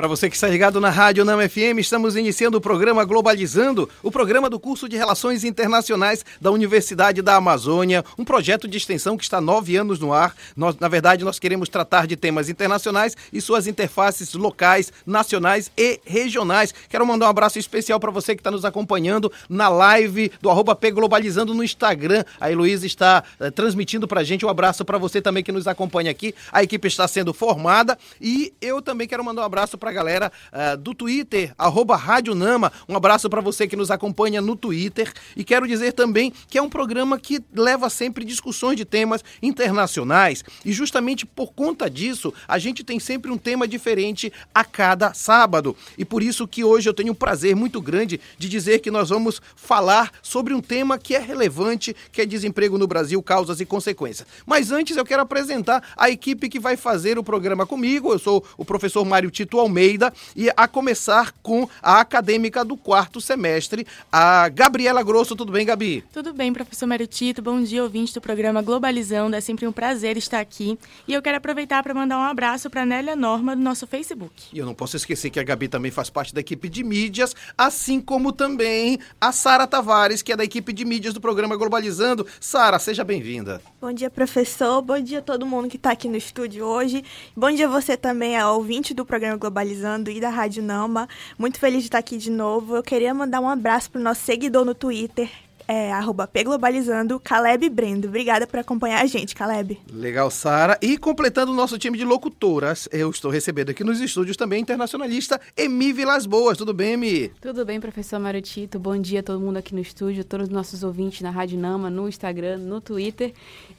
Para você que está ligado na Rádio Nama FM, estamos iniciando o programa Globalizando, o programa do curso de Relações Internacionais da Universidade da Amazônia, um projeto de extensão que está nove anos no ar. Nós, na verdade, nós queremos tratar de temas internacionais e suas interfaces locais, nacionais e regionais. Quero mandar um abraço especial para você que está nos acompanhando na live do arroba P Globalizando no Instagram. A Heloísa está eh, transmitindo para a gente um abraço para você também que nos acompanha aqui. A equipe está sendo formada e eu também quero mandar um abraço para a galera uh, do Twitter, arroba Rádio Nama. Um abraço para você que nos acompanha no Twitter. E quero dizer também que é um programa que leva sempre discussões de temas internacionais. E justamente por conta disso, a gente tem sempre um tema diferente a cada sábado. E por isso que hoje eu tenho um prazer muito grande de dizer que nós vamos falar sobre um tema que é relevante, que é desemprego no Brasil, causas e consequências. Mas antes eu quero apresentar a equipe que vai fazer o programa comigo. Eu sou o professor Mário Tito Almeida Almeida e a começar com a acadêmica do quarto semestre, a Gabriela Grosso. Tudo bem, Gabi? Tudo bem, professor Mário Tito. Bom dia, ouvinte do programa Globalizando. É sempre um prazer estar aqui. E eu quero aproveitar para mandar um abraço para a Nélia Norma do nosso Facebook. E eu não posso esquecer que a Gabi também faz parte da equipe de mídias, assim como também a Sara Tavares, que é da equipe de mídias do programa Globalizando. Sara, seja bem-vinda. Bom dia, professor. Bom dia a todo mundo que está aqui no estúdio hoje. Bom dia você também, ao ouvinte do programa Globalizando Globalizando e da Rádio Nama. Muito feliz de estar aqui de novo. Eu queria mandar um abraço para o nosso seguidor no Twitter, é, arroba Pglobalizando, Caleb Brendo. Obrigada por acompanhar a gente, Caleb. Legal, Sara. E completando o nosso time de locutoras, eu estou recebendo aqui nos estúdios também a internacionalista Emi Vilas Boas. Tudo bem, Emi? Tudo bem, professor Mário Tito. Bom dia a todo mundo aqui no estúdio, todos os nossos ouvintes na Rádio Nama, no Instagram, no Twitter.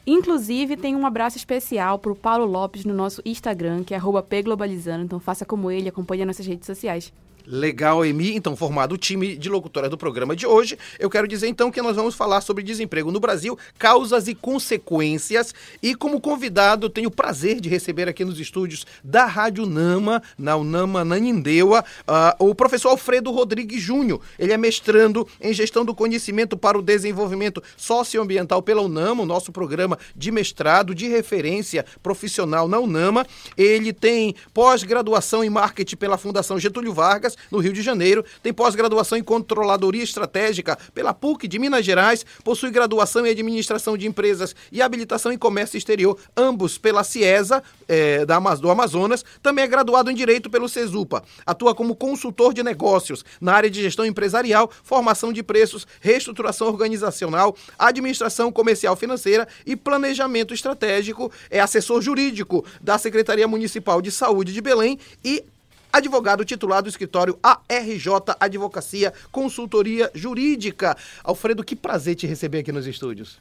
Inclusive, tem um abraço especial para o Paulo Lopes no nosso Instagram, que é arroba Pglobalizando. Então faça como ele, acompanhe nossas redes sociais. Legal, Emi. Então, formado o time de locutora do programa de hoje, eu quero dizer então que nós vamos falar sobre desemprego no Brasil, causas e consequências. E como convidado, tenho o prazer de receber aqui nos estúdios da Rádio Nama, na Unama Nanindeua, uh, o professor Alfredo Rodrigues Júnior. Ele é mestrando em gestão do conhecimento para o desenvolvimento socioambiental pela Unama, o nosso programa de mestrado de referência profissional na Unama. Ele tem pós-graduação em marketing pela Fundação Getúlio Vargas no Rio de Janeiro, tem pós-graduação em Controladoria Estratégica pela PUC de Minas Gerais, possui graduação em Administração de Empresas e habilitação em Comércio Exterior, ambos pela CIESA é, da, do Amazonas, também é graduado em Direito pelo CESUPA. Atua como consultor de negócios na área de gestão empresarial, formação de preços, reestruturação organizacional, administração comercial financeira e planejamento estratégico. É assessor jurídico da Secretaria Municipal de Saúde de Belém e advogado titulado do escritório ARJ Advocacia Consultoria Jurídica. Alfredo, que prazer te receber aqui nos estúdios.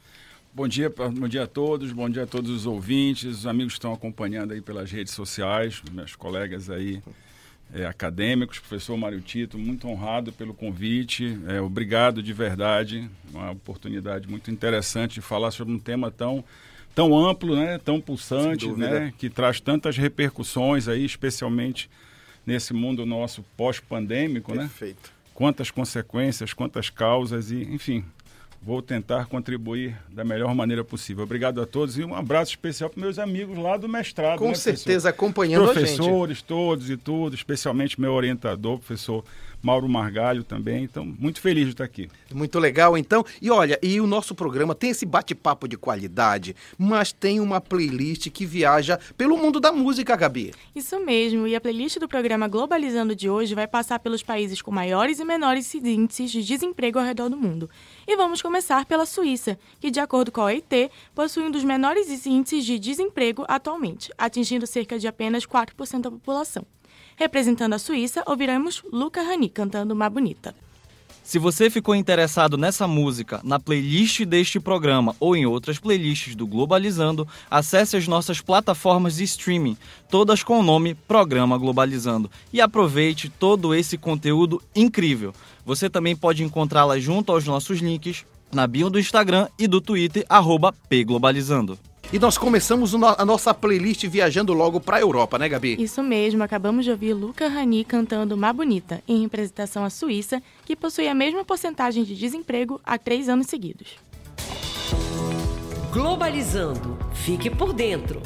Bom dia, bom dia a todos, bom dia a todos os ouvintes, os amigos que estão acompanhando aí pelas redes sociais, meus colegas aí é, acadêmicos, professor Mário Tito, muito honrado pelo convite, é, obrigado de verdade, uma oportunidade muito interessante de falar sobre um tema tão tão amplo, né, tão pulsante, né, que traz tantas repercussões aí, especialmente nesse mundo nosso pós-pandêmico, né? Perfeito. Quantas consequências, quantas causas e, enfim, vou tentar contribuir da melhor maneira possível. Obrigado a todos e um abraço especial para meus amigos lá do mestrado. Com né, certeza, professor? acompanhando Professores, a gente. Professores todos e tudo, especialmente meu orientador, professor Mauro Margalho também. Então, muito feliz de estar aqui. Muito legal, então. E olha, e o nosso programa tem esse bate-papo de qualidade, mas tem uma playlist que viaja pelo mundo da música, Gabi. Isso mesmo. E a playlist do programa Globalizando de hoje vai passar pelos países com maiores e menores índices de desemprego ao redor do mundo. E vamos começar pela Suíça, que, de acordo com a OIT, possui um dos menores índices de desemprego atualmente, atingindo cerca de apenas 4% da população. Representando a Suíça, ouviremos Luca Rani cantando Má Bonita. Se você ficou interessado nessa música, na playlist deste programa ou em outras playlists do Globalizando, acesse as nossas plataformas de streaming, todas com o nome Programa Globalizando, e aproveite todo esse conteúdo incrível. Você também pode encontrá-las junto aos nossos links na bio do Instagram e do Twitter, arroba pglobalizando. E nós começamos a nossa playlist viajando logo para a Europa, né, Gabi? Isso mesmo, acabamos de ouvir Luca Rani cantando Má Bonita, em representação à Suíça, que possui a mesma porcentagem de desemprego há três anos seguidos. Globalizando. Fique por dentro.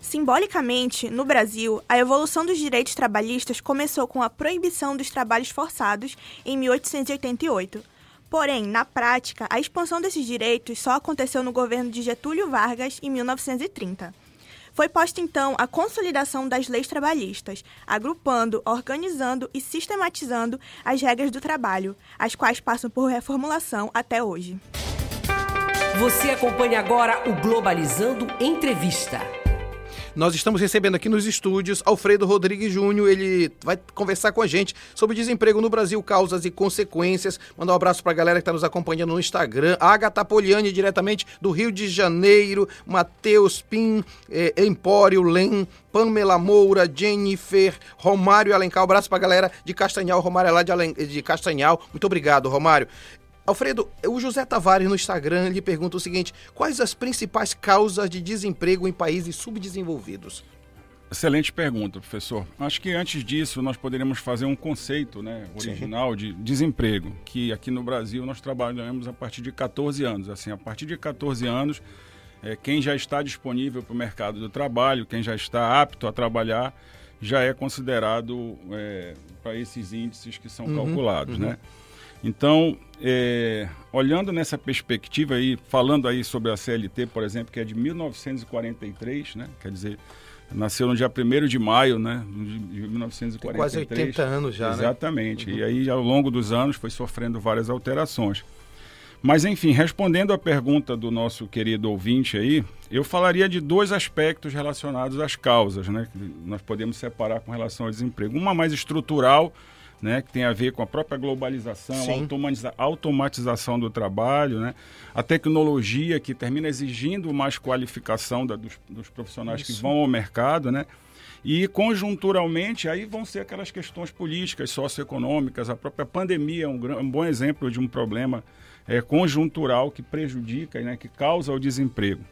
Simbolicamente, no Brasil, a evolução dos direitos trabalhistas começou com a proibição dos trabalhos forçados em 1888. Porém, na prática, a expansão desses direitos só aconteceu no governo de Getúlio Vargas em 1930. Foi posta então a consolidação das leis trabalhistas, agrupando, organizando e sistematizando as regras do trabalho, as quais passam por reformulação até hoje. Você acompanha agora o Globalizando Entrevista. Nós estamos recebendo aqui nos estúdios Alfredo Rodrigues Júnior. Ele vai conversar com a gente sobre desemprego no Brasil, causas e consequências. Mandar um abraço para a galera que está nos acompanhando no Instagram. Agatha Poliani, diretamente do Rio de Janeiro. Matheus Pim, eh, Empório Lem, Pamela Moura, Jennifer, Romário Alencar. Um abraço para a galera de Castanhal. Romário é lá de, Alen... de Castanhal. Muito obrigado, Romário. Alfredo, o José Tavares no Instagram lhe pergunta o seguinte: quais as principais causas de desemprego em países subdesenvolvidos? Excelente pergunta, professor. Acho que antes disso nós poderíamos fazer um conceito né, original Sim. de desemprego, que aqui no Brasil nós trabalhamos a partir de 14 anos. Assim, a partir de 14 anos, é, quem já está disponível para o mercado do trabalho, quem já está apto a trabalhar, já é considerado é, para esses índices que são uhum, calculados, uhum. né? Então, é, olhando nessa perspectiva aí, falando aí sobre a CLT, por exemplo, que é de 1943, né? Quer dizer, nasceu no dia 1 de maio, né? De 1943. Tem quase 80 anos já, Exatamente. né? Exatamente. Uhum. E aí, ao longo dos anos, foi sofrendo várias alterações. Mas, enfim, respondendo à pergunta do nosso querido ouvinte aí, eu falaria de dois aspectos relacionados às causas, né? Que nós podemos separar com relação ao desemprego. Uma mais estrutural, né, que tem a ver com a própria globalização, a automatização do trabalho, né, a tecnologia que termina exigindo mais qualificação da, dos, dos, profissionais Isso. que vão ao mercado, né, e conjunturalmente aí vão ser aquelas questões políticas, socioeconômicas, a própria pandemia é um, um bom exemplo de um problema é, conjuntural que prejudica, né, que causa o desemprego.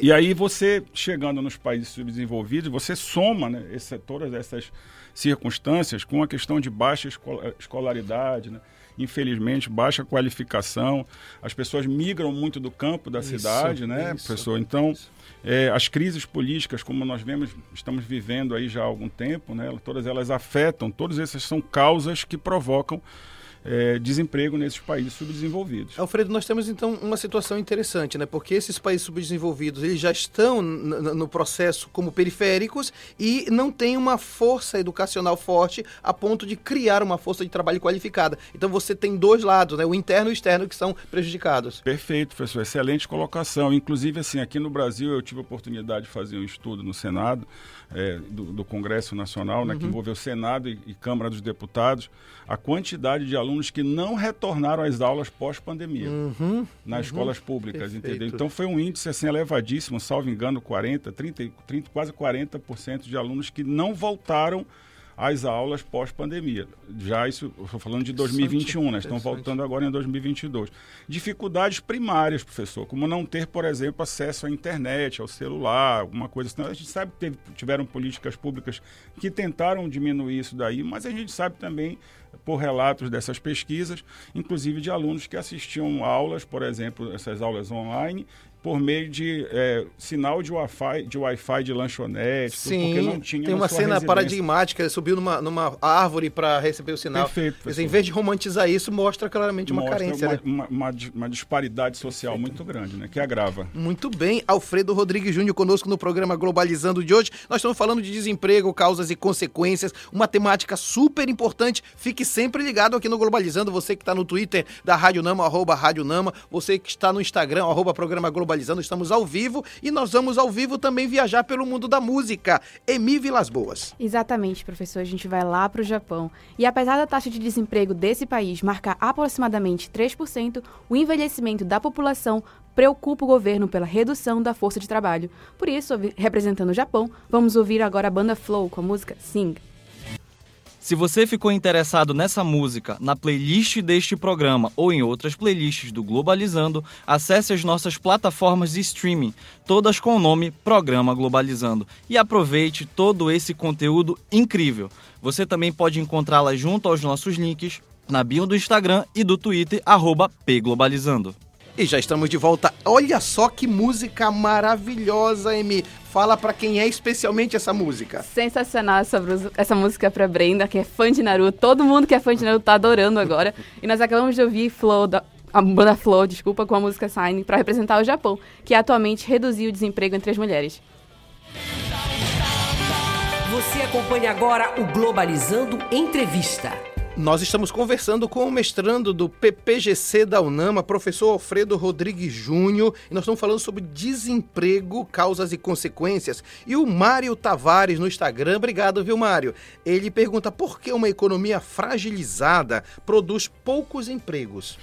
E aí você, chegando nos países subdesenvolvidos, você soma né, todas essas circunstâncias com a questão de baixa escolaridade, né? infelizmente, baixa qualificação. As pessoas migram muito do campo da isso, cidade, né, isso, professor? Então, é, as crises políticas, como nós vemos, estamos vivendo aí já há algum tempo, né, todas elas afetam, todas essas são causas que provocam é, desemprego nesses países subdesenvolvidos. Alfredo, nós temos então uma situação interessante, né? Porque esses países subdesenvolvidos eles já estão no processo como periféricos e não têm uma força educacional forte a ponto de criar uma força de trabalho qualificada. Então você tem dois lados, né? O interno e o externo que são prejudicados. Perfeito, professor. Excelente colocação. Inclusive, assim, aqui no Brasil eu tive a oportunidade de fazer um estudo no Senado é, do, do, Congresso Nacional, né, uhum. que envolveu Senado e, e, Câmara dos Deputados, a quantidade de alunos que não retornaram às aulas pós-pandemia uhum. nas uhum. escolas públicas, Perfeito. entendeu? Então foi um índice assim elevadíssimo, salvo engano, 40, 30, 30 quase 40% de alunos que não voltaram as aulas pós-pandemia. Já isso, estou falando de 2021, né? Estão voltando agora em 2022. Dificuldades primárias, professor, como não ter, por exemplo, acesso à internet, ao celular, alguma coisa assim. A gente sabe que teve, tiveram políticas públicas que tentaram diminuir isso daí, mas a gente sabe também por relatos dessas pesquisas, inclusive de alunos que assistiam aulas, por exemplo, essas aulas online, por meio de é, sinal de Wi-Fi de, wi de lanchonete, Sim, porque não tinha tem uma cena residência. paradigmática, subiu numa, numa árvore para receber o sinal. Perfeito. Mas, em vez de romantizar isso, mostra claramente uma mostra carência. Uma, né? uma, uma, uma, disparidade social Perfeito. muito grande, né? que agrava. Muito bem. Alfredo Rodrigues Júnior conosco no programa Globalizando de hoje. Nós estamos falando de desemprego, causas e consequências, uma temática super importante. Fique sempre ligado aqui no Globalizando, você que está no Twitter da Rádio Nama, arroba Rádio Nama, você que está no Instagram, arroba programa Globalizando, estamos ao vivo e nós vamos ao vivo também viajar pelo mundo da música. Emi Vilas Boas. Exatamente, professor. A gente vai lá para o Japão. E apesar da taxa de desemprego desse país marcar aproximadamente 3%, o envelhecimento da população preocupa o governo pela redução da força de trabalho. Por isso, representando o Japão, vamos ouvir agora a banda Flow com a música Sing. Se você ficou interessado nessa música, na playlist deste programa ou em outras playlists do Globalizando, acesse as nossas plataformas de streaming, todas com o nome Programa Globalizando, e aproveite todo esse conteúdo incrível. Você também pode encontrá-la junto aos nossos links na bio do Instagram e do Twitter, pglobalizando. E já estamos de volta. Olha só que música maravilhosa, Amy. Fala para quem é especialmente essa música. Sensacional essa, essa música para Brenda, que é fã de Naruto. Todo mundo que é fã de Naruto tá adorando agora. e nós acabamos de ouvir Flow da, a banda Flow, desculpa, com a música Sign para representar o Japão, que atualmente reduziu o desemprego entre as mulheres. Você acompanha agora o Globalizando Entrevista. Nós estamos conversando com o mestrando do PPGC da UNAMA, professor Alfredo Rodrigues Júnior, e nós estamos falando sobre desemprego, causas e consequências. E o Mário Tavares no Instagram, obrigado, viu, Mário? Ele pergunta por que uma economia fragilizada produz poucos empregos.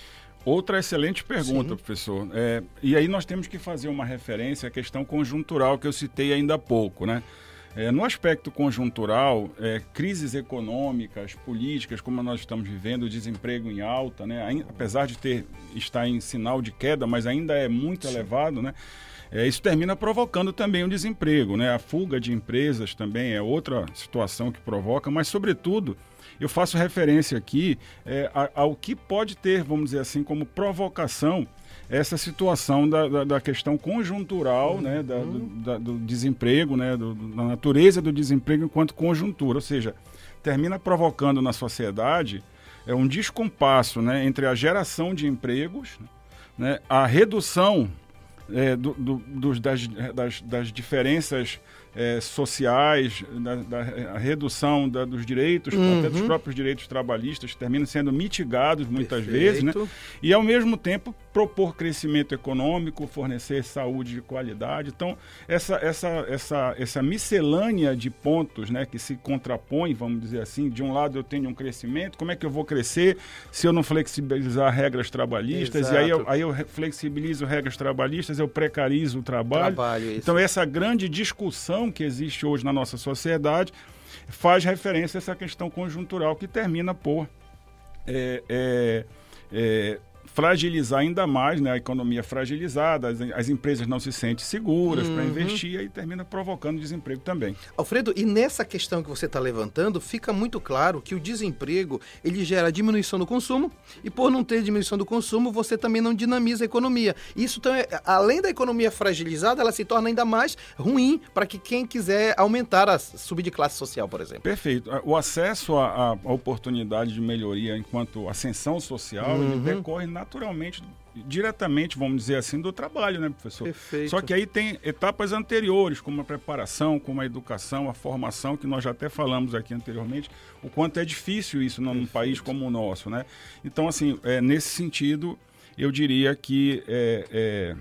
Outra excelente pergunta, Sim. professor. É, e aí nós temos que fazer uma referência à questão conjuntural que eu citei ainda há pouco, né? É, no aspecto conjuntural, é, crises econômicas, políticas, como nós estamos vivendo, o desemprego em alta, né? apesar de ter estar em sinal de queda, mas ainda é muito Sim. elevado, né? É, isso termina provocando também o desemprego, né? A fuga de empresas também é outra situação que provoca, mas sobretudo eu faço referência aqui é, ao que pode ter, vamos dizer assim, como provocação essa situação da, da, da questão conjuntural, uhum. né, da, do, da, do, desemprego, né, do, da natureza do desemprego enquanto conjuntura, ou seja, termina provocando na sociedade é um descompasso, né, entre a geração de empregos, né, a redução é, do, do, dos, das, das, das diferenças é, sociais, da, da redução da, dos direitos, uhum. até dos próprios direitos trabalhistas, terminam sendo mitigados muitas Perfeito. vezes, né? e ao mesmo tempo propor crescimento econômico, fornecer saúde de qualidade. Então, essa, essa, essa, essa miscelânea de pontos né, que se contrapõem, vamos dizer assim, de um lado eu tenho um crescimento, como é que eu vou crescer se eu não flexibilizar regras trabalhistas? Exato. E aí eu, aí eu flexibilizo regras trabalhistas, eu precarizo o trabalho. trabalho então, essa grande discussão que existe hoje na nossa sociedade faz referência a essa questão conjuntural que termina por é, é, é, fragilizar ainda mais né, a economia fragilizada, as, as empresas não se sentem seguras uhum. para investir e termina provocando desemprego também. Alfredo, e nessa questão que você está levantando, fica muito claro que o desemprego ele gera diminuição do consumo e por não ter diminuição do consumo, você também não dinamiza a economia. Isso, então, é, além da economia fragilizada, ela se torna ainda mais ruim para que quem quiser aumentar a subir de classe social, por exemplo. Perfeito. O acesso à, oportunidade de melhoria enquanto ascensão social, uhum. ele decorre naturalmente naturalmente, diretamente, vamos dizer assim, do trabalho, né, professor? Perfeito. Só que aí tem etapas anteriores, como a preparação, como a educação, a formação, que nós já até falamos aqui anteriormente, o quanto é difícil isso num Perfeito. país como o nosso, né? Então, assim, é, nesse sentido, eu diria que é, é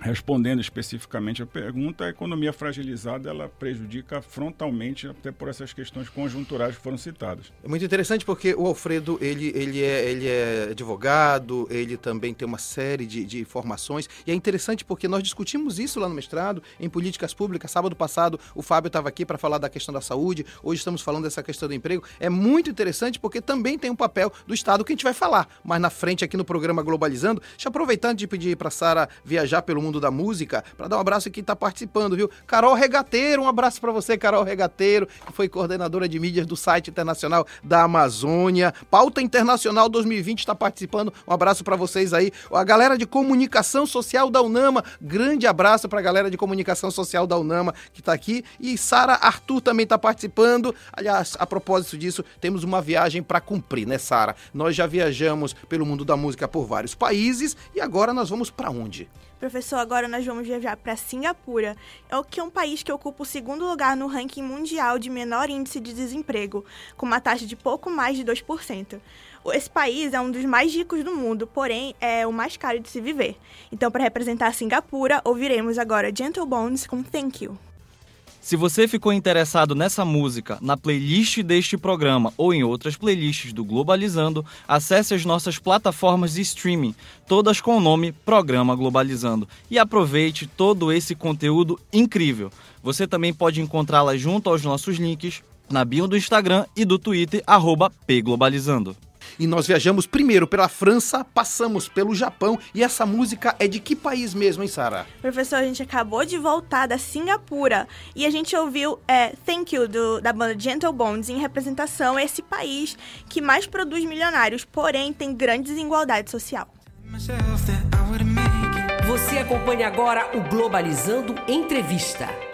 Respondendo especificamente a pergunta, a economia fragilizada ela prejudica frontalmente até por essas questões conjunturais que foram citadas. É muito interessante porque o Alfredo ele, ele, é, ele é advogado, ele também tem uma série de, de formações e é interessante porque nós discutimos isso lá no mestrado em políticas públicas. Sábado passado o Fábio estava aqui para falar da questão da saúde, hoje estamos falando dessa questão do emprego. É muito interessante porque também tem um papel do Estado que a gente vai falar mais na frente aqui no programa Globalizando. Deixa aproveitando de pedir para Sara viajar pelo mundo mundo da música, para dar um abraço a quem está participando, viu? Carol Regateiro, um abraço para você, Carol Regateiro, que foi coordenadora de mídias do site internacional da Amazônia. Pauta Internacional 2020 está participando. Um abraço para vocês aí. A galera de comunicação social da Unama, grande abraço para a galera de comunicação social da Unama que está aqui. E Sara Arthur também está participando. Aliás, a propósito disso, temos uma viagem para cumprir, né, Sara? Nós já viajamos pelo mundo da música por vários países e agora nós vamos para onde? Professor, agora nós vamos viajar para Singapura, é que é um país que ocupa o segundo lugar no ranking mundial de menor índice de desemprego, com uma taxa de pouco mais de 2%. Esse país é um dos mais ricos do mundo, porém é o mais caro de se viver. Então, para representar Singapura, ouviremos agora Gentle Bones com Thank You. Se você ficou interessado nessa música, na playlist deste programa ou em outras playlists do Globalizando, acesse as nossas plataformas de streaming, todas com o nome Programa Globalizando, e aproveite todo esse conteúdo incrível. Você também pode encontrá-la junto aos nossos links na bio do Instagram e do Twitter, pglobalizando. E nós viajamos primeiro pela França, passamos pelo Japão. E essa música é de que país mesmo, hein, Sara? Professor, a gente acabou de voltar da Singapura e a gente ouviu é, Thank You do, da banda Gentle Bones em representação a esse país que mais produz milionários, porém tem grande desigualdade social. I acompanhe agora o Globalizando Entrevista.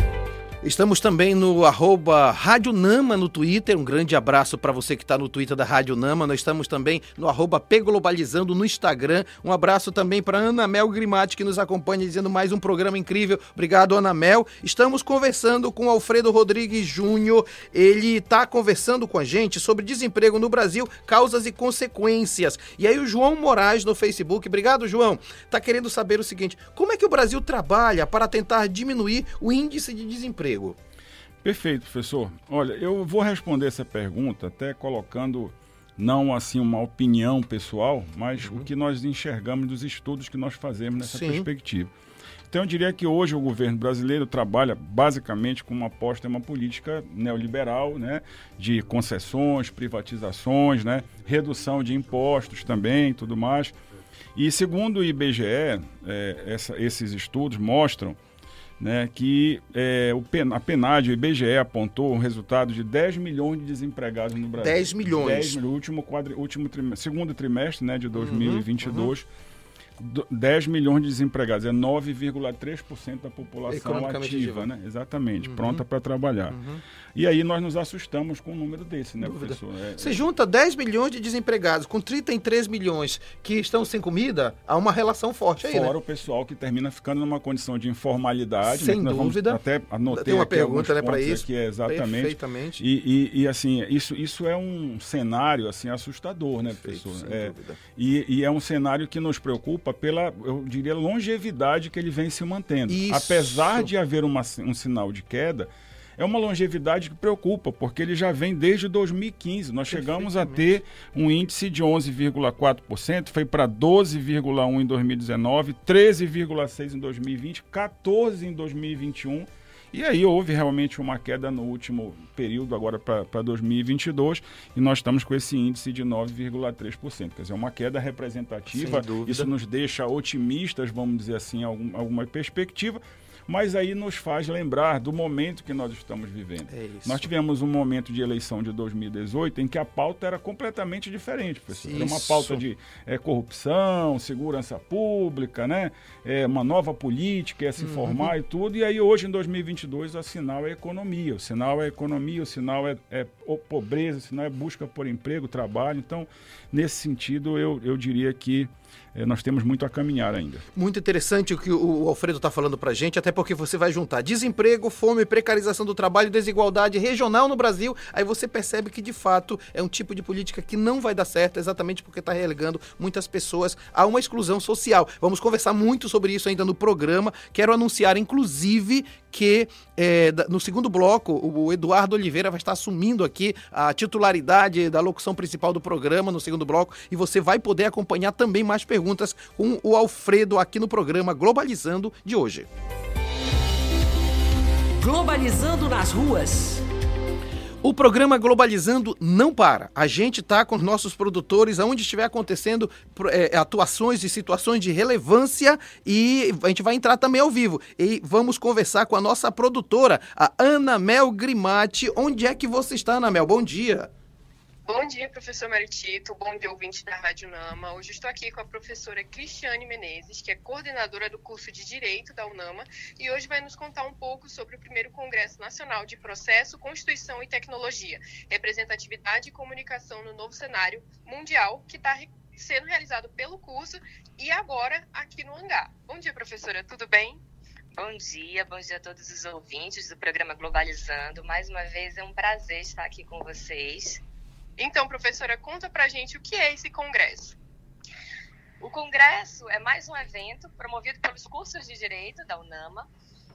Estamos também no arroba Rádio Nama no Twitter. Um grande abraço para você que está no Twitter da Rádio Nama. Nós estamos também no arroba Globalizando no Instagram. Um abraço também para Ana Mel Grimati, que nos acompanha, dizendo mais um programa incrível. Obrigado, Ana Mel. Estamos conversando com Alfredo Rodrigues Júnior. Ele está conversando com a gente sobre desemprego no Brasil, causas e consequências. E aí o João Moraes no Facebook. Obrigado, João. Está querendo saber o seguinte: como é que o Brasil trabalha para tentar diminuir o índice de desemprego? Emprego? Perfeito, professor. Olha, eu vou responder essa pergunta até colocando não assim uma opinião pessoal, mas uhum. o que nós enxergamos dos estudos que nós fazemos nessa Sim. perspectiva. Então eu diria que hoje o governo brasileiro trabalha basicamente com uma aposta em uma política neoliberal, né, de concessões, privatizações, né, redução de impostos também, tudo mais. E segundo o IBGE, é, essa, esses estudos mostram né, que é, o pen, a PNAD, o IBGE, apontou um resultado de 10 milhões de desempregados no Brasil. 10 milhões. 10 no último, quadri, último trimestre, segundo trimestre né, de 2022. Uhum, uhum. 10 milhões de desempregados, é 9,3% da população ativa, né? Exatamente, uhum. pronta para trabalhar. Uhum. E aí nós nos assustamos com um número desse, né, Dúvida. professor? É, Você junta 10 milhões de desempregados com 33 milhões que estão sem comida, há uma relação forte aí, Fora né? o pessoal que termina ficando numa condição de informalidade. Sem né, dúvida. Até anotei Tem uma pergunta né, para isso. Aqui, é, exatamente. Perfeitamente. E, e, e, assim, isso, isso é um cenário assim, assustador, né, Perfeito, professor? É, e, e é um cenário que nos preocupa pela, eu diria, longevidade que ele vem se mantendo. Isso. Apesar de haver uma, um sinal de queda, é uma longevidade que preocupa, porque ele já vem desde 2015. Nós chegamos a ter um índice de 11,4%, foi para 12,1% em 2019, 13,6% em 2020, 14% em 2021. E aí houve realmente uma queda no último período, agora para 2022, e nós estamos com esse índice de 9,3%. Quer dizer, uma queda representativa. Isso nos deixa otimistas, vamos dizer assim, algum, alguma perspectiva mas aí nos faz lembrar do momento que nós estamos vivendo. É nós tivemos um momento de eleição de 2018 em que a pauta era completamente diferente, professor. Isso. Era uma pauta de é, corrupção, segurança pública, né? É, uma nova política, é se uhum. formar e tudo. E aí hoje, em 2022, o sinal é economia. O sinal é economia, o sinal é, é pobreza, o sinal é busca por emprego, trabalho. Então, nesse sentido, eu, eu diria que nós temos muito a caminhar ainda. Muito interessante o que o Alfredo está falando para gente, até porque você vai juntar desemprego, fome, precarização do trabalho, desigualdade regional no Brasil, aí você percebe que de fato é um tipo de política que não vai dar certo, exatamente porque está relegando muitas pessoas a uma exclusão social. Vamos conversar muito sobre isso ainda no programa. Quero anunciar, inclusive, que é, no segundo bloco o Eduardo Oliveira vai estar assumindo aqui a titularidade da locução principal do programa no segundo bloco e você vai poder acompanhar também mais perguntas com o Alfredo aqui no programa Globalizando de hoje. Globalizando nas ruas. O programa Globalizando não para. A gente está com os nossos produtores, aonde estiver acontecendo é, atuações e situações de relevância, e a gente vai entrar também ao vivo. E vamos conversar com a nossa produtora, a Ana Mel Grimati. Onde é que você está, Ana Mel? Bom dia. Bom dia, professor Maritito. Bom dia, ouvinte da Rádio Nama. Hoje estou aqui com a professora Cristiane Menezes, que é coordenadora do curso de Direito da UNAMA, e hoje vai nos contar um pouco sobre o primeiro Congresso Nacional de Processo, Constituição e Tecnologia, Representatividade e Comunicação no Novo Cenário Mundial, que está sendo realizado pelo curso e agora aqui no Hangar. Bom dia, professora. Tudo bem? Bom dia, bom dia a todos os ouvintes do programa Globalizando. Mais uma vez é um prazer estar aqui com vocês. Então, professora, conta pra gente o que é esse congresso. O congresso é mais um evento promovido pelos cursos de direito da UNAMA.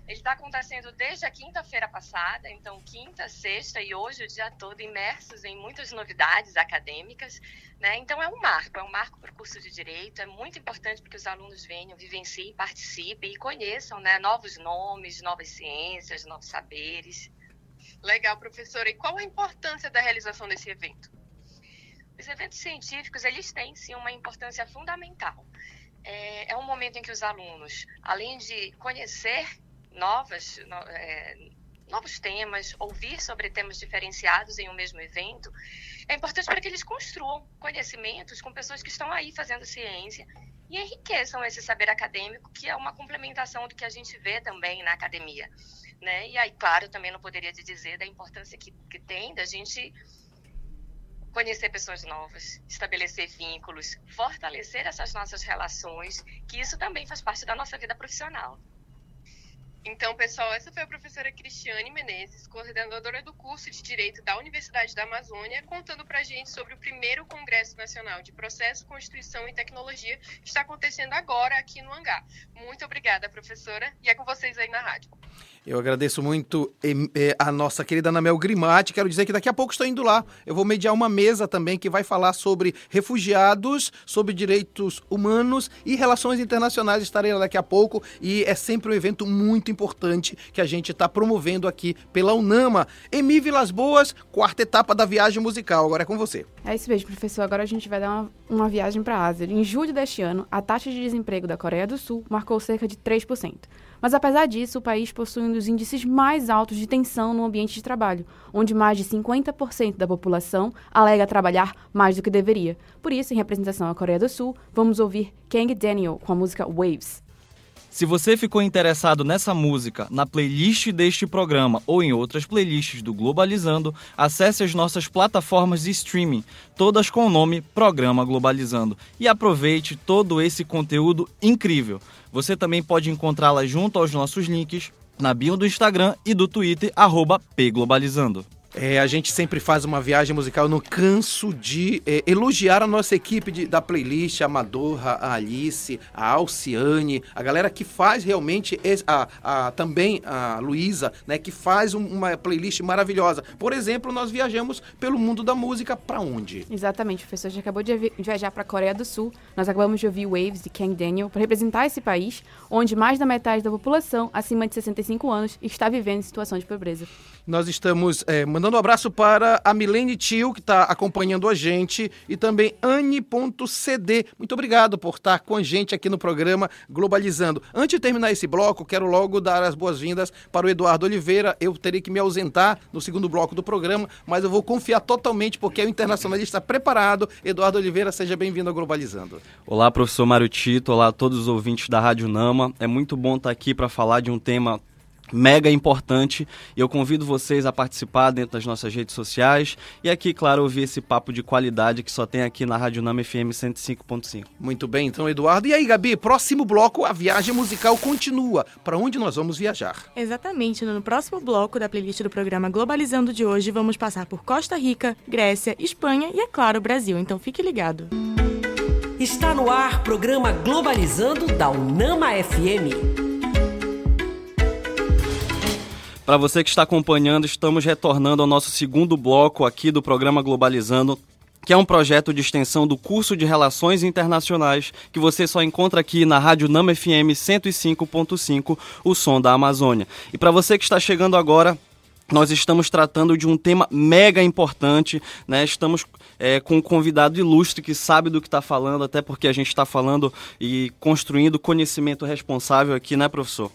Ele está acontecendo desde a quinta-feira passada, então quinta, sexta e hoje o dia todo imersos em muitas novidades acadêmicas. Né? Então é um marco, é um marco para o curso de direito. É muito importante que os alunos venham, vivenciem, participem e conheçam né, novos nomes, novas ciências, novos saberes. Legal, professora. E qual a importância da realização desse evento? Os eventos científicos, eles têm, sim, uma importância fundamental. É, é um momento em que os alunos, além de conhecer novas, no, é, novos temas, ouvir sobre temas diferenciados em um mesmo evento, é importante para que eles construam conhecimentos com pessoas que estão aí fazendo ciência e enriqueçam esse saber acadêmico, que é uma complementação do que a gente vê também na academia. Né? E aí, claro, também não poderia dizer da importância que, que tem da gente conhecer pessoas novas, estabelecer vínculos, fortalecer essas nossas relações, que isso também faz parte da nossa vida profissional. Então, pessoal, essa foi a professora Cristiane Menezes, coordenadora do curso de Direito da Universidade da Amazônia, contando para a gente sobre o primeiro Congresso Nacional de Processo, Constituição e Tecnologia que está acontecendo agora aqui no Hangar. Muito obrigada, professora, e é com vocês aí na rádio. Eu agradeço muito a nossa querida Anamel Grimati. Quero dizer que daqui a pouco estou indo lá. Eu vou mediar uma mesa também que vai falar sobre refugiados, sobre direitos humanos e relações internacionais. Estarei lá daqui a pouco e é sempre um evento muito importante que a gente está promovendo aqui pela UNAMA. Emi Vilas Boas, quarta etapa da viagem musical. Agora é com você. É isso mesmo, professor. Agora a gente vai dar uma, uma viagem para a Ásia. Em julho deste ano, a taxa de desemprego da Coreia do Sul marcou cerca de 3%. Mas apesar disso, o país possui um dos índices mais altos de tensão no ambiente de trabalho, onde mais de 50% da população alega trabalhar mais do que deveria. Por isso, em representação à Coreia do Sul, vamos ouvir Kang Daniel com a música Waves. Se você ficou interessado nessa música, na playlist deste programa ou em outras playlists do Globalizando, acesse as nossas plataformas de streaming, todas com o nome Programa Globalizando, e aproveite todo esse conteúdo incrível. Você também pode encontrá-la junto aos nossos links na bio do Instagram e do Twitter, pglobalizando. É, a gente sempre faz uma viagem musical, eu não canso de é, elogiar a nossa equipe de, da playlist, a Madorra, a Alice, a Alciane, a galera que faz realmente, a, a também a Luísa, né, que faz um, uma playlist maravilhosa. Por exemplo, nós viajamos pelo mundo da música para onde? Exatamente, o professor já acabou de viajar para a Coreia do Sul, nós acabamos de ouvir Waves de Kang Daniel para representar esse país, onde mais da metade da população acima de 65 anos está vivendo em situação de pobreza. Nós estamos é, mandando um abraço para a Milene Tio, que está acompanhando a gente, e também Anne.cd. Muito obrigado por estar com a gente aqui no programa Globalizando. Antes de terminar esse bloco, quero logo dar as boas-vindas para o Eduardo Oliveira. Eu terei que me ausentar no segundo bloco do programa, mas eu vou confiar totalmente porque é o internacionalista preparado. Eduardo Oliveira, seja bem-vindo ao Globalizando. Olá, professor Mário Tito. Olá a todos os ouvintes da Rádio Nama. É muito bom estar aqui para falar de um tema mega importante e eu convido vocês a participar dentro das nossas redes sociais e aqui, claro, ouvir esse papo de qualidade que só tem aqui na Rádio Nama FM 105.5. Muito bem, então, Eduardo. E aí, Gabi, próximo bloco, a viagem musical continua. Para onde nós vamos viajar? Exatamente, no próximo bloco da playlist do programa Globalizando de hoje, vamos passar por Costa Rica, Grécia, Espanha e, é claro, Brasil. Então fique ligado. Está no ar programa Globalizando da Unama FM. Para você que está acompanhando, estamos retornando ao nosso segundo bloco aqui do programa Globalizando, que é um projeto de extensão do curso de Relações Internacionais que você só encontra aqui na Rádio Nama FM 105.5, o som da Amazônia. E para você que está chegando agora, nós estamos tratando de um tema mega importante, né? Estamos é, com um convidado ilustre que sabe do que está falando, até porque a gente está falando e construindo conhecimento responsável aqui, né, professor?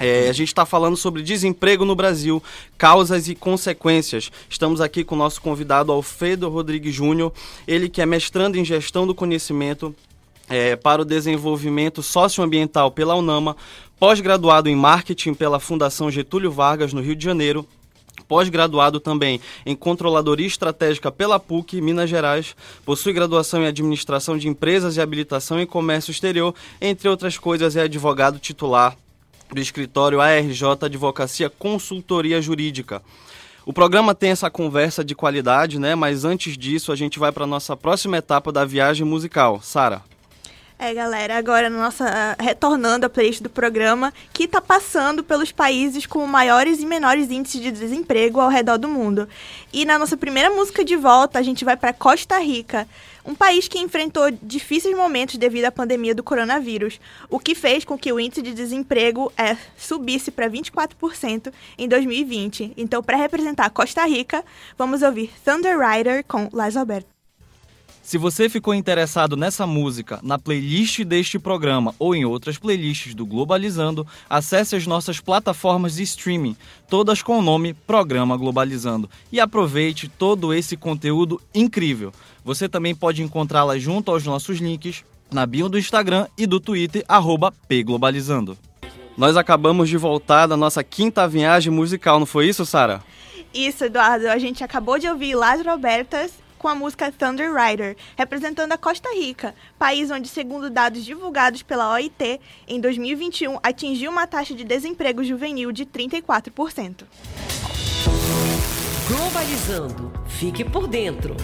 É, a gente está falando sobre desemprego no Brasil, causas e consequências. Estamos aqui com o nosso convidado Alfredo Rodrigues Júnior, ele que é mestrando em gestão do conhecimento é, para o desenvolvimento socioambiental pela UNAMA, pós-graduado em marketing pela Fundação Getúlio Vargas, no Rio de Janeiro, pós-graduado também em Controladoria Estratégica pela PUC, Minas Gerais, possui graduação em Administração de Empresas e Habilitação em Comércio Exterior, entre outras coisas, é advogado titular do escritório ARJ Advocacia Consultoria Jurídica. O programa tem essa conversa de qualidade, né? Mas antes disso, a gente vai para a nossa próxima etapa da viagem musical. Sara. É, galera, agora nossa retornando a playlist do programa, que está passando pelos países com maiores e menores índices de desemprego ao redor do mundo. E na nossa primeira música de volta, a gente vai para Costa Rica um país que enfrentou difíceis momentos devido à pandemia do coronavírus, o que fez com que o índice de desemprego é, subisse para 24% em 2020. Então, para representar Costa Rica, vamos ouvir Thunder Rider com Las Alberto. Se você ficou interessado nessa música, na playlist deste programa ou em outras playlists do Globalizando, acesse as nossas plataformas de streaming, todas com o nome Programa Globalizando, e aproveite todo esse conteúdo incrível. Você também pode encontrá-la junto aos nossos links na bio do Instagram e do Twitter, pglobalizando. Nós acabamos de voltar da nossa quinta viagem musical, não foi isso, Sara? Isso, Eduardo. A gente acabou de ouvir Las Robertas com a música Thunder Rider, representando a Costa Rica, país onde, segundo dados divulgados pela OIT, em 2021 atingiu uma taxa de desemprego juvenil de 34%. Globalizando. Fique por dentro.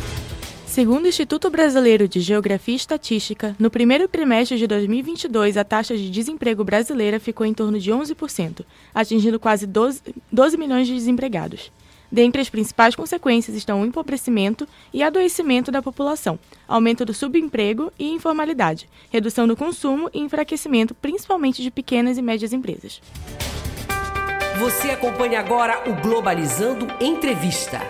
Segundo o Instituto Brasileiro de Geografia e Estatística, no primeiro trimestre de 2022, a taxa de desemprego brasileira ficou em torno de 11%, atingindo quase 12, 12 milhões de desempregados. Dentre as principais consequências estão o empobrecimento e adoecimento da população, aumento do subemprego e informalidade, redução do consumo e enfraquecimento principalmente de pequenas e médias empresas. Você acompanha agora o Globalizando Entrevista.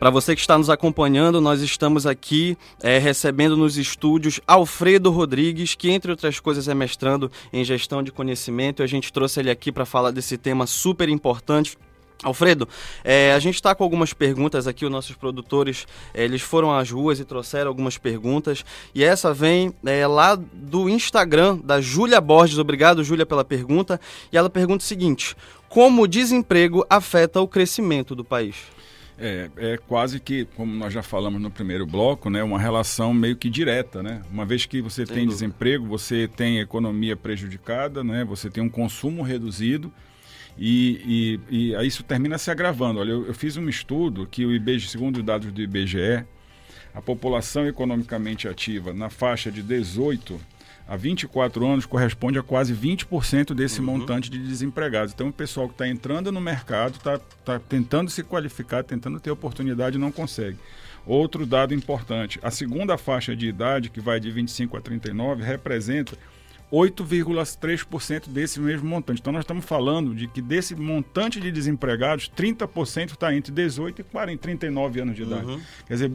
Para você que está nos acompanhando, nós estamos aqui é, recebendo nos estúdios Alfredo Rodrigues, que entre outras coisas é mestrando em gestão de conhecimento. E a gente trouxe ele aqui para falar desse tema super importante. Alfredo, é, a gente está com algumas perguntas aqui, os nossos produtores, é, eles foram às ruas e trouxeram algumas perguntas, e essa vem é, lá do Instagram da Júlia Borges, obrigado Júlia pela pergunta, e ela pergunta o seguinte, como o desemprego afeta o crescimento do país? É, é quase que, como nós já falamos no primeiro bloco, né, uma relação meio que direta, né? Uma vez que você tem dúvida. desemprego, você tem economia prejudicada, né? Você tem um consumo reduzido e, e, e isso termina se agravando. Olha, eu, eu fiz um estudo que o IBGE, segundo os dados do IBGE, a população economicamente ativa na faixa de 18 a 24 anos corresponde a quase 20% desse uhum. montante de desempregados. Então, o pessoal que está entrando no mercado está tá tentando se qualificar, tentando ter oportunidade e não consegue. Outro dado importante: a segunda faixa de idade, que vai de 25 a 39, representa 8,3% desse mesmo montante. Então, nós estamos falando de que desse montante de desempregados, 30% está entre 18 e 40, 39 anos de idade. Uhum. Quer dizer,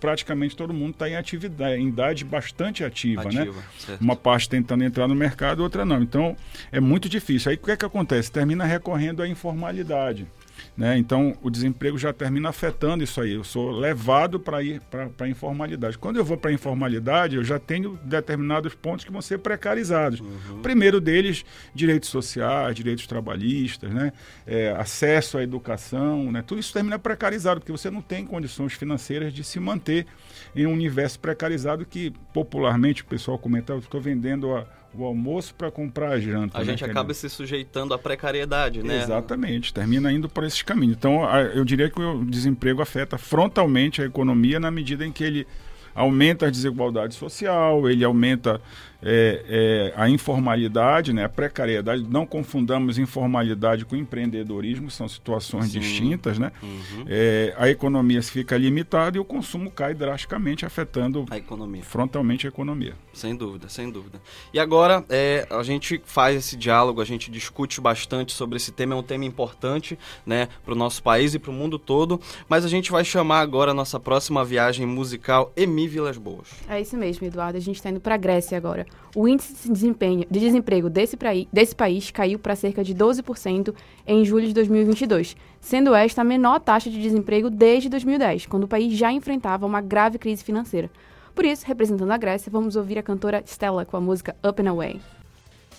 praticamente todo mundo está em atividade, em idade bastante ativa, né? ativa né? Certo. Uma parte tentando entrar no mercado, outra não. Então, é muito difícil. Aí o que é que acontece? Termina recorrendo à informalidade. Né? Então, o desemprego já termina afetando isso aí. Eu sou levado para ir para a informalidade. Quando eu vou para a informalidade, eu já tenho determinados pontos que vão ser precarizados. Uhum. primeiro deles, direitos sociais, direitos trabalhistas, né? É, acesso à educação. Né? Tudo isso termina precarizado, porque você não tem condições financeiras de se manter em um universo precarizado que, popularmente, o pessoal comenta, estou vendendo a o almoço para comprar a janta. A né, gente acaba se sujeitando à precariedade, né? Exatamente, termina indo por esse caminho. Então, eu diria que o desemprego afeta frontalmente a economia na medida em que ele aumenta a desigualdade social, ele aumenta é, é, a informalidade, né, a precariedade. Não confundamos informalidade com empreendedorismo, são situações Sim. distintas. Né? Uhum. É, a economia fica limitada e o consumo cai drasticamente, afetando a economia. frontalmente a economia. Sem dúvida, sem dúvida. E agora é, a gente faz esse diálogo, a gente discute bastante sobre esse tema, é um tema importante né, para o nosso país e para o mundo todo, mas a gente vai chamar agora a nossa próxima viagem musical Emi Vilas Boas. É isso mesmo, Eduardo. A gente está indo para a Grécia agora o índice de, de desemprego desse, desse país caiu para cerca de 12% em julho de 2022, sendo esta a menor taxa de desemprego desde 2010, quando o país já enfrentava uma grave crise financeira. Por isso, representando a Grécia, vamos ouvir a cantora Stella com a música Up and Away.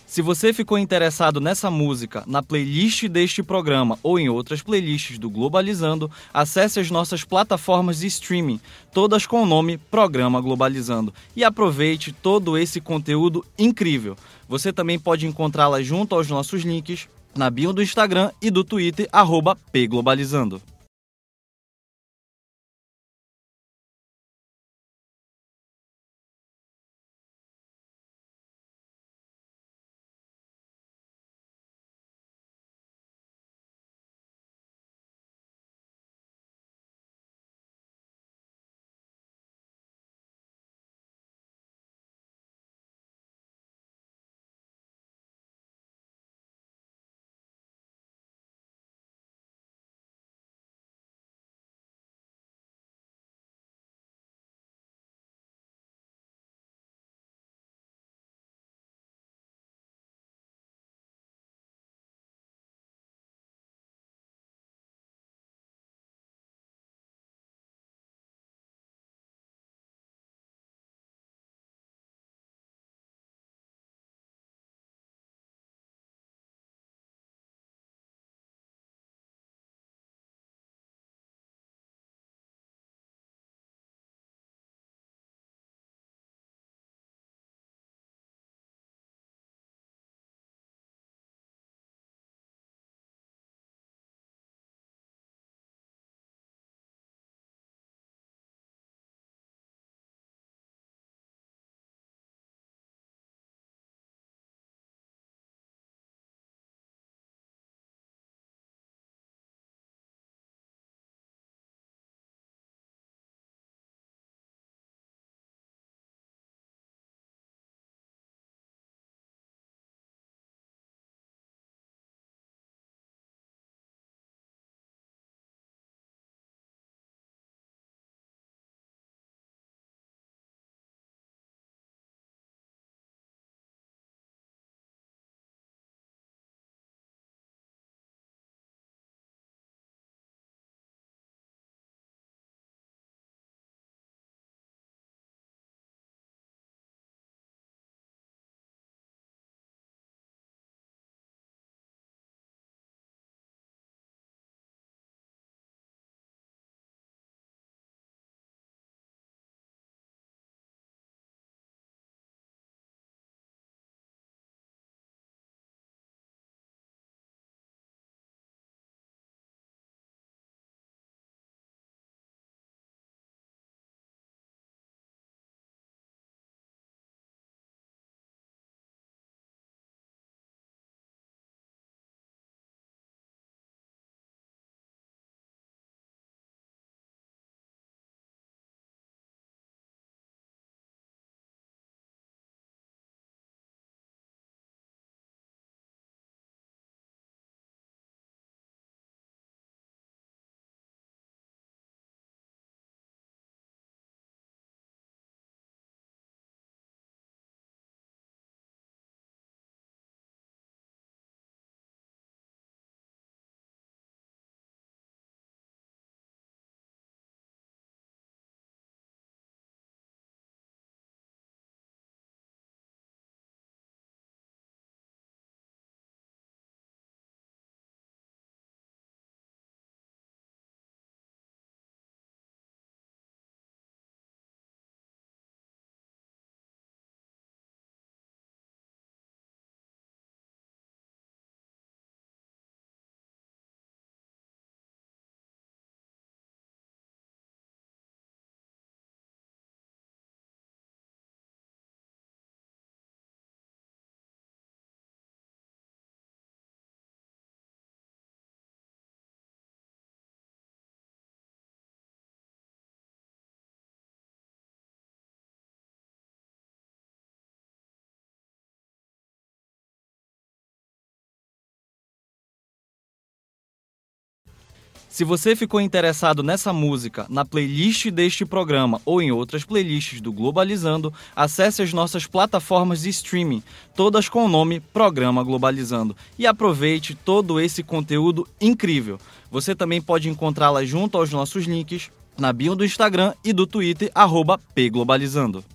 Se você ficou interessado nessa música, na playlist deste programa ou em outras playlists do Globalizando, acesse as nossas plataformas de streaming, todas com o nome Programa Globalizando, e aproveite todo esse conteúdo incrível. Você também pode encontrá-la junto aos nossos links na bio do Instagram e do Twitter, pglobalizando. Se você ficou interessado nessa música, na playlist deste programa ou em outras playlists do Globalizando, acesse as nossas plataformas de streaming, todas com o nome Programa Globalizando, e aproveite todo esse conteúdo incrível. Você também pode encontrá-la junto aos nossos links na bio do Instagram e do Twitter, pglobalizando.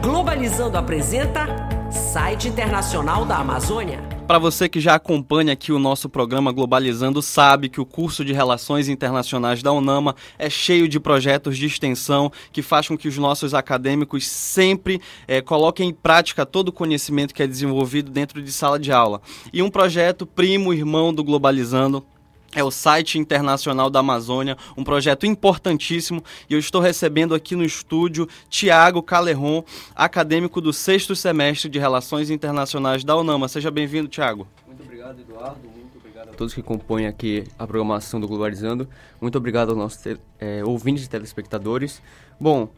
Globalizando apresenta Site Internacional da Amazônia. Para você que já acompanha aqui o nosso programa Globalizando, sabe que o curso de Relações Internacionais da UNAMA é cheio de projetos de extensão que faz com que os nossos acadêmicos sempre é, coloquem em prática todo o conhecimento que é desenvolvido dentro de sala de aula. E um projeto primo irmão do Globalizando é o site internacional da Amazônia, um projeto importantíssimo. E eu estou recebendo aqui no estúdio Tiago Calerron, acadêmico do sexto semestre de Relações Internacionais da UNAMA. Seja bem-vindo, Tiago. Muito obrigado, Eduardo. Muito obrigado a todos que compõem aqui a programação do Globalizando. Muito obrigado aos nossos é, ouvintes e telespectadores. Bom,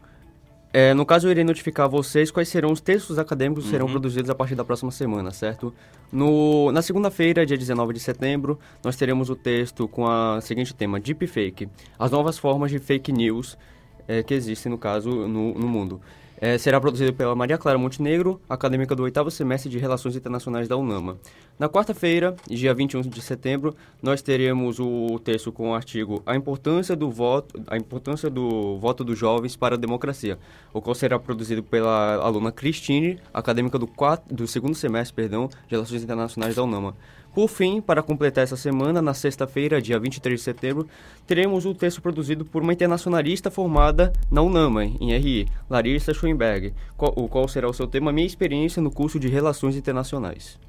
é, no caso, eu irei notificar vocês quais serão os textos acadêmicos que serão uhum. produzidos a partir da próxima semana, certo? No, na segunda-feira, dia 19 de setembro, nós teremos o texto com o seguinte tema: Deepfake as novas formas de fake news é, que existem, no caso, no, no mundo. É, será produzido pela Maria Clara Montenegro, acadêmica do oitavo semestre de Relações Internacionais da UNAMA. Na quarta-feira, dia 21 de setembro, nós teremos o texto com o artigo A importância do voto, a importância do voto dos jovens para a democracia, o qual será produzido pela aluna Cristine, acadêmica do, quatro, do segundo semestre, perdão, de Relações Internacionais da UNAMA. Por fim, para completar essa semana, na sexta-feira, dia 23 de setembro, teremos o texto produzido por uma internacionalista formada na UNAMA, em RI, Larissa Schoenberg, o qual será o seu tema Minha Experiência no curso de Relações Internacionais.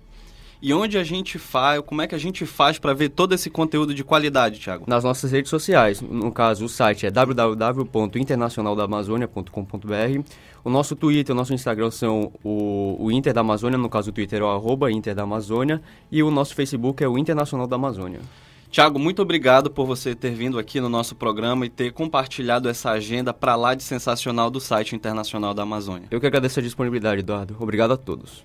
E onde a gente faz, como é que a gente faz para ver todo esse conteúdo de qualidade, Thiago? Nas nossas redes sociais. No caso, o site é www.internacionaldamazônia.com.br. O nosso Twitter, o nosso Instagram são o, o Inter da Amazônia, no caso o Twitter é o arroba Inter da Amazônia, e o nosso Facebook é o Internacional da Amazônia. Tiago, muito obrigado por você ter vindo aqui no nosso programa e ter compartilhado essa agenda para lá de sensacional do site internacional da Amazônia. Eu que agradeço a disponibilidade, Eduardo. Obrigado a todos.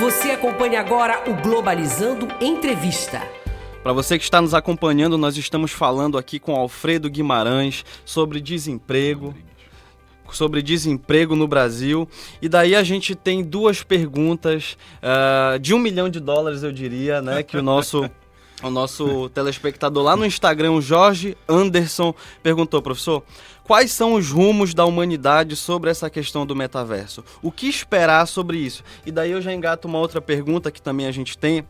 Você acompanha agora o Globalizando Entrevista. Para você que está nos acompanhando, nós estamos falando aqui com Alfredo Guimarães sobre desemprego, sobre desemprego no Brasil. E daí a gente tem duas perguntas uh, de um milhão de dólares, eu diria, né? Que o nosso. O nosso telespectador lá no Instagram, Jorge Anderson, perguntou, professor, quais são os rumos da humanidade sobre essa questão do metaverso? O que esperar sobre isso? E daí eu já engato uma outra pergunta que também a gente tem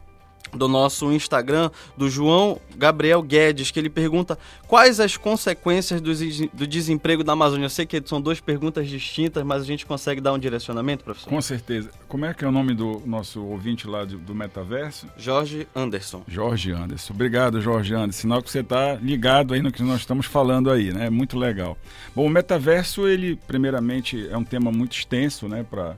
do nosso Instagram, do João Gabriel Guedes, que ele pergunta quais as consequências do, do, desemprego da Amazônia. Eu sei que são duas perguntas distintas, mas a gente consegue dar um direcionamento, professor? Com certeza. Como é que é o nome do nosso ouvinte lá do, do Metaverso? Jorge Anderson. Jorge Anderson. Obrigado, Jorge Anderson. Sinal que você está ligado aí no que nós estamos falando aí, né? Muito legal. Bom, o metaverso, ele, primeiramente, é um tema muito extenso, né? Para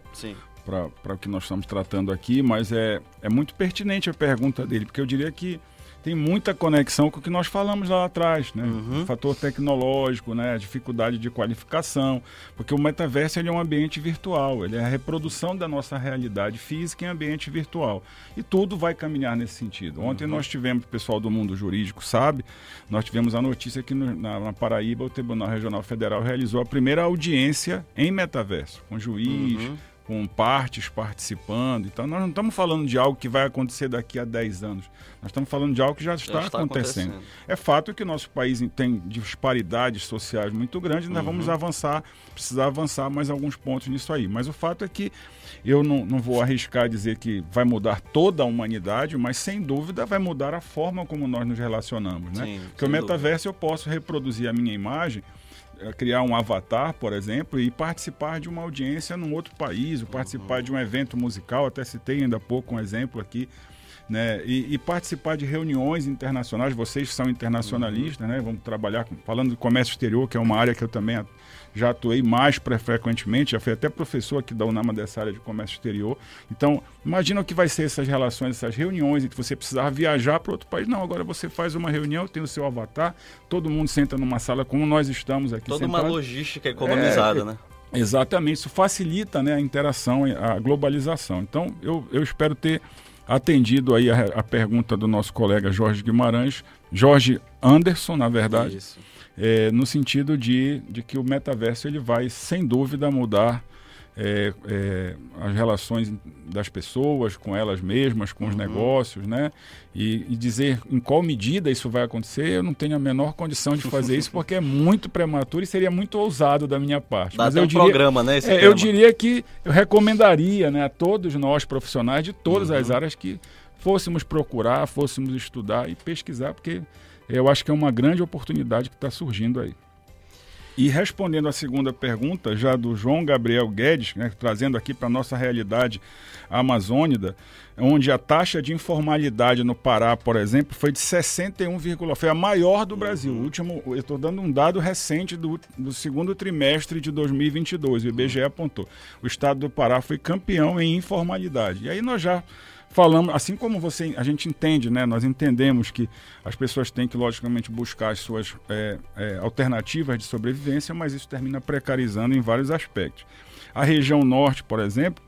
para o que nós estamos tratando aqui, mas é, é muito pertinente a pergunta dele, porque eu diria que tem muita conexão com o que nós falamos lá atrás, né? Uhum. O fator tecnológico, né? A dificuldade de qualificação, porque o metaverso ele é um ambiente virtual, ele é a reprodução da nossa realidade física em ambiente virtual. E tudo vai caminhar nesse sentido. Ontem uhum. nós tivemos, o pessoal do mundo jurídico sabe, nós tivemos a notícia que no, na, na, Paraíba o Tribunal Regional Federal realizou a primeira audiência em metaverso, com juiz, uhum com partes participando. Então, nós não estamos falando de algo que vai acontecer daqui a 10 anos. Nós estamos falando de algo que já está, já está acontecendo. acontecendo. É fato que o nosso país tem disparidades sociais muito grandes, nós uhum. vamos avançar, precisar avançar mais alguns pontos nisso aí. Mas o fato é que eu não, não vou arriscar dizer que vai mudar toda a humanidade, mas sem dúvida vai mudar a forma como nós nos relacionamos. Né? Sim, Porque o metaverso dúvida. eu posso reproduzir a minha imagem criar um avatar, por exemplo, e participar de uma audiência num outro país, ou participar uhum. de um evento musical, até citei ainda há pouco um exemplo aqui, né? E, e, participar de reuniões internacionais, vocês são internacionalistas, uhum. né? Vamos trabalhar, com, falando do comércio exterior, que é uma área que eu também já atuei mais frequentemente, já fui até professor aqui da UNAMA dessa área de comércio exterior. Então, imagina o que vai ser essas relações, essas reuniões, em que você precisar viajar para outro país. Não, agora você faz uma reunião, tem o seu avatar, todo mundo senta numa sala como nós estamos aqui Toda sentados. uma logística economizada, é, né? Exatamente, isso facilita né, a interação, a globalização. Então, eu, eu espero ter atendido aí a, a, pergunta do nosso colega Jorge Guimarães, Jorge Anderson, na verdade, é, no sentido de, de que o metaverso ele vai, sem dúvida, mudar é, é, as relações das pessoas com elas mesmas, com uhum. os negócios, né? E, e, dizer em qual medida isso vai acontecer, eu não tenho a menor condição de fazer isso porque é muito prematuro e seria muito ousado da minha parte. Dá Mas eu um diria, programa, né? É, eu diria que eu recomendaria, né, a todos nós profissionais de todas uhum. as áreas que fôssemos procurar, fôssemos estudar e pesquisar, porque eu acho que é uma grande oportunidade que está surgindo aí. E respondendo à segunda pergunta, já do João Gabriel Guedes, né, trazendo aqui para a nossa realidade amazônida, onde a taxa de informalidade no Pará, por exemplo, foi de 61, foi a maior do Brasil. O último, eu estou dando um dado recente do, do segundo trimestre de 2022, o IBGE apontou. O estado do Pará foi campeão em informalidade. E aí nós já falamos, assim como você, a gente entende, né, nós entendemos que as pessoas têm que, logicamente, buscar as suas é, é, alternativas de sobrevivência, mas isso termina precarizando em vários aspectos. A região norte, por exemplo,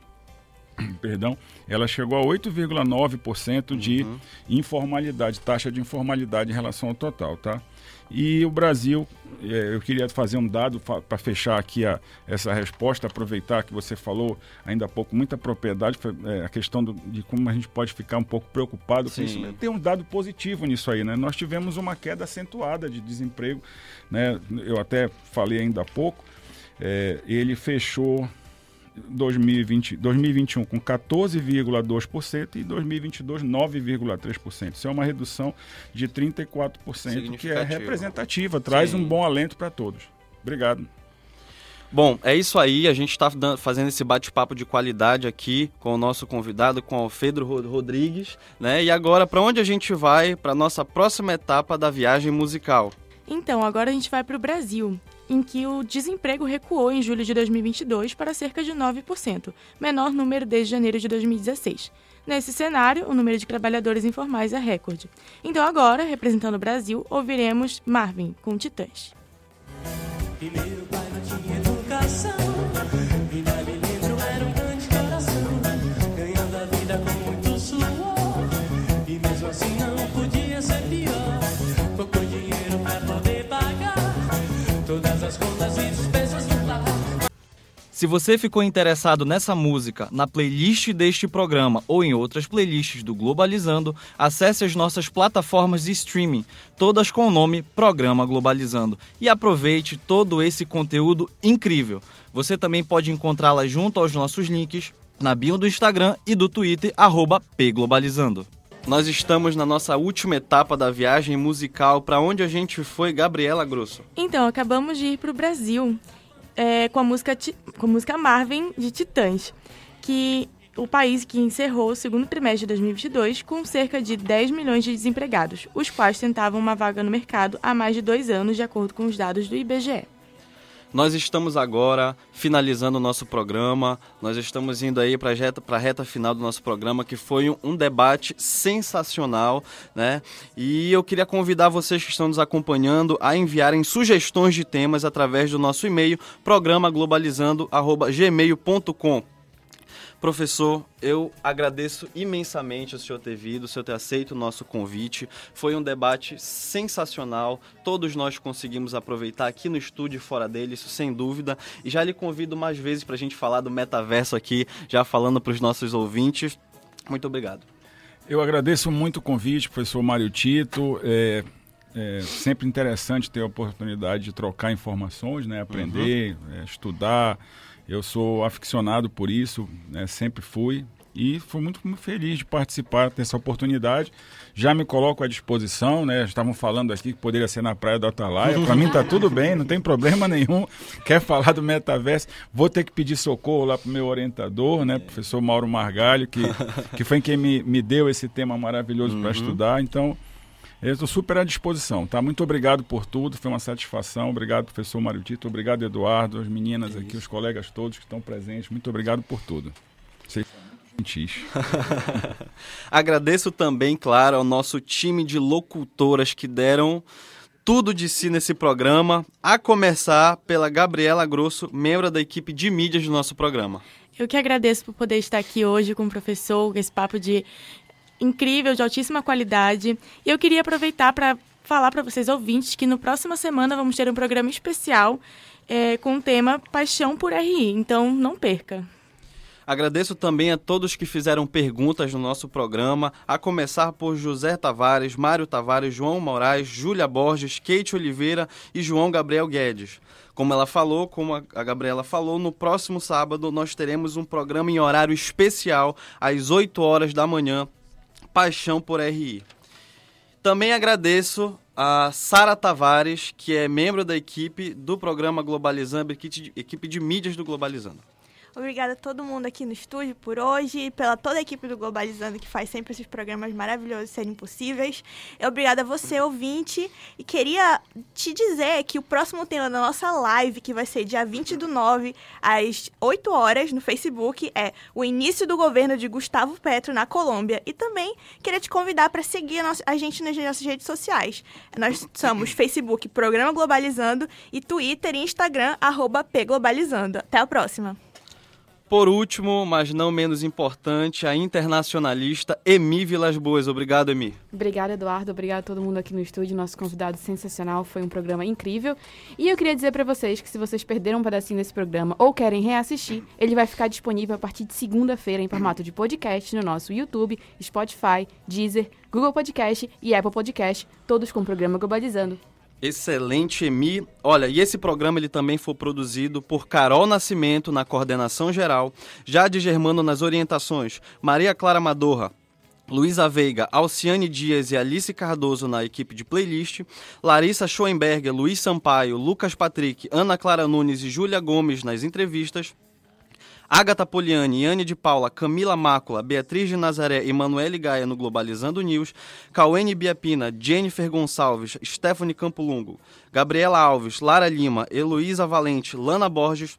perdão, ela chegou a 8,9% de uhum. informalidade, taxa de informalidade em relação ao total, tá? E o Brasil, eu queria fazer um dado para fechar aqui a, essa resposta, aproveitar que você falou ainda há pouco muita propriedade, é, a questão do, de como a gente pode ficar um pouco preocupado Sim. com isso. Tem um dado positivo nisso aí, né? Nós tivemos uma queda acentuada de desemprego, né? Eu até falei ainda há pouco, é, ele fechou 2020, 2021 com 14,2% e 2022 9,3%. Isso é uma redução de 34%, que é representativa, traz Sim. um bom alento para todos. Obrigado. Bom, é isso aí. A gente está fazendo esse bate-papo de qualidade aqui com o nosso convidado, com o Alfredo Rodrigues, né? E agora, para onde a gente vai para nossa próxima etapa da viagem musical? Então, agora a gente vai para o Brasil em que o desemprego recuou em julho de 2022 para cerca de 9%, menor número desde janeiro de 2016. Nesse cenário, o número de trabalhadores informais é recorde. Então agora, representando o Brasil, ouviremos Marvin com Titãs. Primeiro Se você ficou interessado nessa música, na playlist deste programa ou em outras playlists do Globalizando, acesse as nossas plataformas de streaming, todas com o nome Programa Globalizando, e aproveite todo esse conteúdo incrível. Você também pode encontrá-la junto aos nossos links na bio do Instagram e do Twitter, pglobalizando. Nós estamos na nossa última etapa da viagem musical. Para onde a gente foi, Gabriela Grosso? Então, acabamos de ir para o Brasil é, com, a música, com a música Marvin de Titãs, que o país que encerrou o segundo trimestre de 2022 com cerca de 10 milhões de desempregados, os quais tentavam uma vaga no mercado há mais de dois anos, de acordo com os dados do IBGE. Nós estamos agora finalizando o nosso programa, nós estamos indo aí para a reta, final do nosso programa, que foi um, um, debate sensacional, né? E eu queria convidar vocês que estão nos acompanhando a enviarem sugestões de temas através do nosso e-mail, programaglobalizando.gmail.com. Professor, eu agradeço imensamente o senhor ter vindo, o senhor ter aceito o nosso convite. Foi um debate sensacional. Todos nós conseguimos aproveitar aqui no estúdio e fora dele, isso sem dúvida. E já lhe convido mais vezes para a gente falar do metaverso aqui, já falando para os nossos ouvintes. Muito obrigado. Eu agradeço muito o convite, professor Mário Tito. É, é sempre interessante ter a oportunidade de trocar informações, né? aprender, uhum. é, estudar eu sou aficionado por isso, né, sempre fui. E fui muito, feliz de participar dessa oportunidade. Já me coloco à disposição, né? Estavam falando aqui que poderia ser na Praia do Atalaia. Para mim tá tudo bem, não tem problema nenhum. Quer falar do metaverso? Vou ter que pedir socorro lá para o meu orientador, né? Professor Mauro Margalho, que, que foi quem me, me deu esse tema maravilhoso uhum. para estudar. Então, eu estou super à disposição, tá? Muito obrigado por tudo, foi uma satisfação. Obrigado, professor Mário Tito. Obrigado, Eduardo, as meninas aqui, os colegas todos que estão presentes. Muito obrigado por tudo. Vocês Agradeço também, claro, ao nosso time de locutoras que deram tudo de si nesse programa, a começar pela Gabriela Grosso, membro da equipe de mídias do nosso programa. Eu que agradeço por poder estar aqui hoje com o professor, esse papo de incrível, de altíssima qualidade. E eu queria aproveitar para falar para vocês ouvintes que no próxima semana vamos ter um programa especial é, com o tema Paixão por RI. Então não perca. Agradeço também a todos que fizeram perguntas no nosso programa, a começar por José Tavares, Mário Tavares, João Moraes, Júlia Borges, Kate Oliveira e João Gabriel Guedes. Como ela falou, como a Gabriela falou, no próximo sábado nós teremos um programa em horário especial, às 8 horas da manhã, Paixão por RI. Também agradeço a Sara Tavares, que é membro da equipe do programa Globalizando, equipe de mídias do Globalizando. Obrigada a todo mundo aqui no estúdio por hoje, pela toda a equipe do Globalizando que faz sempre esses programas maravilhosos serem possíveis. Obrigada a você, ouvinte. E queria te dizer que o próximo tema da nossa live, que vai ser dia 20 do 9, às 8 horas, no Facebook, é o início do governo de Gustavo Petro na Colômbia. E também queria te convidar para seguir a, gente nas nossas redes sociais. Nós somos Facebook Programa Globalizando e Twitter e Instagram, arroba Pglobalizando. Até a próxima! Por último, mas não menos importante, a internacionalista Emi Vilas Boas. Obrigado, Emi. Obrigada, Eduardo. Obrigado a todo mundo aqui no estúdio. Nosso convidado sensacional. Foi um programa incrível. E eu queria dizer para vocês que se vocês perderam um pedacinho desse programa ou querem reassistir, ele vai ficar disponível a partir de segunda-feira em formato de podcast no nosso YouTube, Spotify, Deezer, Google Podcast e Apple Podcast, todos com o programa Globalizando. Excelente, Emi. Olha, e esse programa ele também foi produzido por Carol Nascimento na coordenação geral, Jade Germano nas orientações, Maria Clara Madorra, Luísa Veiga, Alciane Dias e Alice Cardoso na equipe de playlist, Larissa Schoenberger, Luiz Sampaio, Lucas Patrick, Ana Clara Nunes e Júlia Gomes nas entrevistas, Agatha Poliani, Yane de Paula, Camila Mácula, Beatriz de Nazaré e Manuele Gaia no Globalizando News, Cauene Biapina, Jennifer Gonçalves, Stephanie Campolungo, Gabriela Alves, Lara Lima, Heloísa Valente, Lana Borges,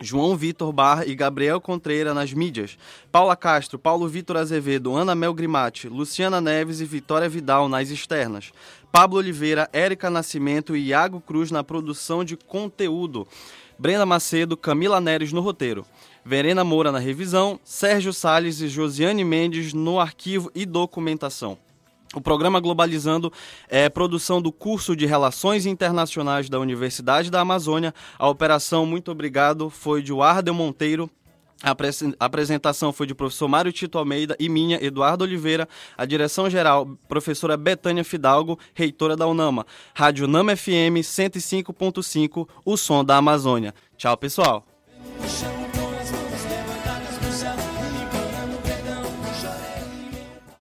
João Vitor Barra e Gabriel Contreira nas mídias, Paula Castro, Paulo Vitor Azevedo, Ana Mel Grimati, Luciana Neves e Vitória Vidal nas externas, Pablo Oliveira, Érica Nascimento e Iago Cruz na produção de conteúdo, Brenda Macedo, Camila Neres no roteiro. Verena Moura na revisão, Sérgio Sales e Josiane Mendes no arquivo e documentação. O programa Globalizando é produção do curso de Relações Internacionais da Universidade da Amazônia. A operação Muito Obrigado foi de Wardel Monteiro. A apresentação foi de professor Mário Tito Almeida e minha, Eduardo Oliveira. A direção geral, professora Betânia Fidalgo, reitora da UNAMA. Rádio Nama FM 105.5, o som da Amazônia. Tchau, pessoal.